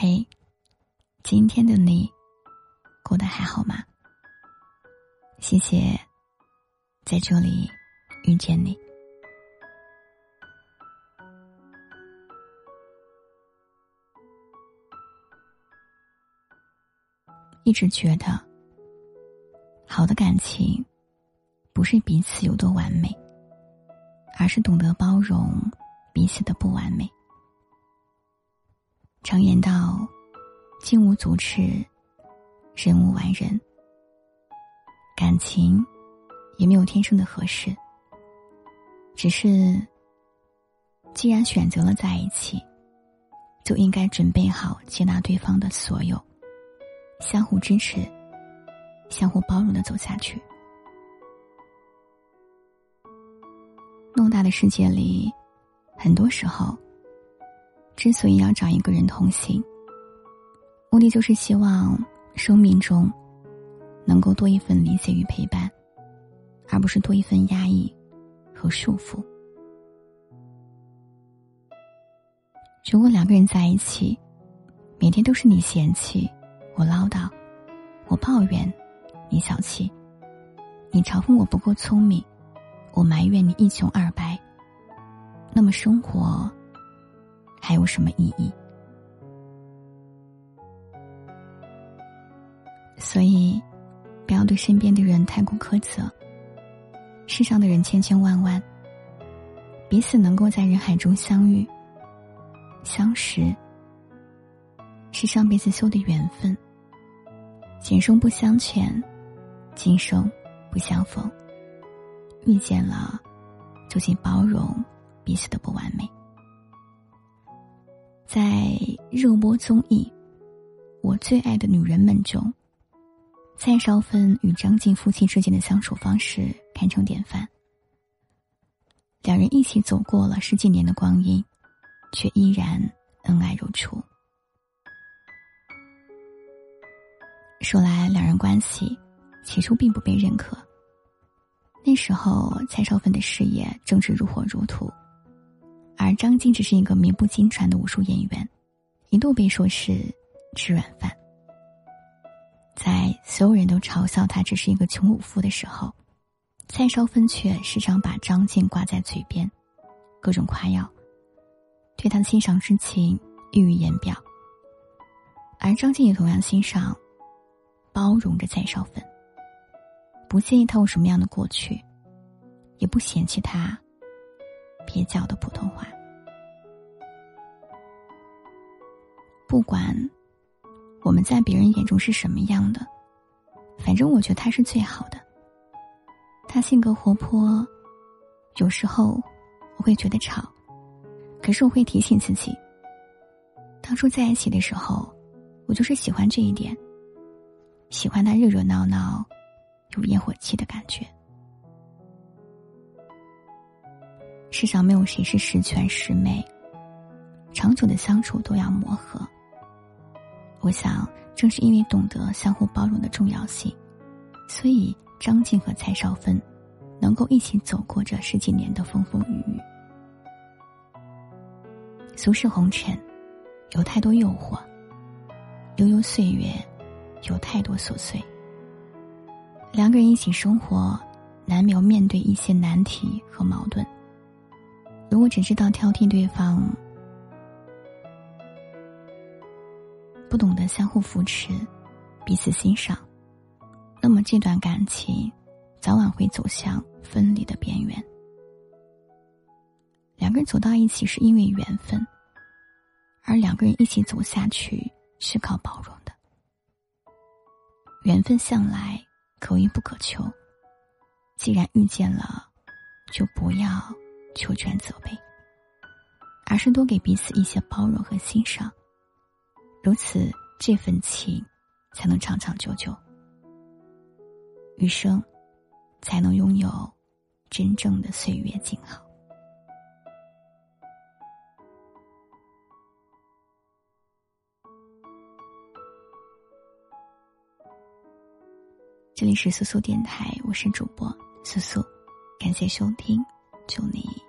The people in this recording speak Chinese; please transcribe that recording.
嘿，今天的你过得还好吗？谢谢在这里遇见你。一直觉得，好的感情不是彼此有多完美，而是懂得包容彼此的不完美。常言道：“金无足赤，人无完人。”感情也没有天生的合适，只是既然选择了在一起，就应该准备好接纳对方的所有，相互支持，相互包容的走下去。偌大的世界里，很多时候。之所以要找一个人同行，目的就是希望生命中能够多一份理解与陪伴，而不是多一份压抑和束缚。如果两个人在一起，每天都是你嫌弃我唠叨，我抱怨你小气，你嘲讽我不够聪明，我埋怨你一穷二白，那么生活。还有什么意义？所以，不要对身边的人太过苛责。世上的人千千万万，彼此能够在人海中相遇、相识，是上辈子修的缘分。前生不相欠，今生不相逢。遇见了，就请包容彼此的不完美。在热播综艺《我最爱的女人们》中，蔡少芬与张晋夫妻之间的相处方式堪称典范。两人一起走过了十几年的光阴，却依然恩爱如初。说来，两人关系起初并不被认可。那时候，蔡少芬的事业正是如火如荼。而张晋只是一个名不经传的武术演员，一度被说是吃软饭。在所有人都嘲笑他只是一个穷武夫的时候，蔡少芬却时常把张晋挂在嘴边，各种夸耀，对他的欣赏之情溢于言表。而张晋也同样欣赏、包容着蔡少芬，不介意他有什么样的过去，也不嫌弃他。蹩脚的普通话，不管我们在别人眼中是什么样的，反正我觉得他是最好的。他性格活泼，有时候我会觉得吵，可是我会提醒自己，当初在一起的时候，我就是喜欢这一点，喜欢他热热闹闹、有烟火气的感觉。世上没有谁是十全十美，长久的相处都要磨合。我想，正是因为懂得相互包容的重要性，所以张晋和蔡少芬能够一起走过这十几年的风风雨雨。俗世红尘，有太多诱惑；悠悠岁月，有太多琐碎。两个人一起生活，难免要面对一些难题和矛盾。如果只知道挑剔对方，不懂得相互扶持、彼此欣赏，那么这段感情早晚会走向分离的边缘。两个人走到一起是因为缘分，而两个人一起走下去是靠包容的。缘分向来可遇不可求，既然遇见了，就不要求全责备，而是多给彼此一些包容和欣赏。如此，这份情才能长长久久，余生才能拥有真正的岁月静好。这里是苏苏电台，我是主播苏苏，感谢收听，祝你。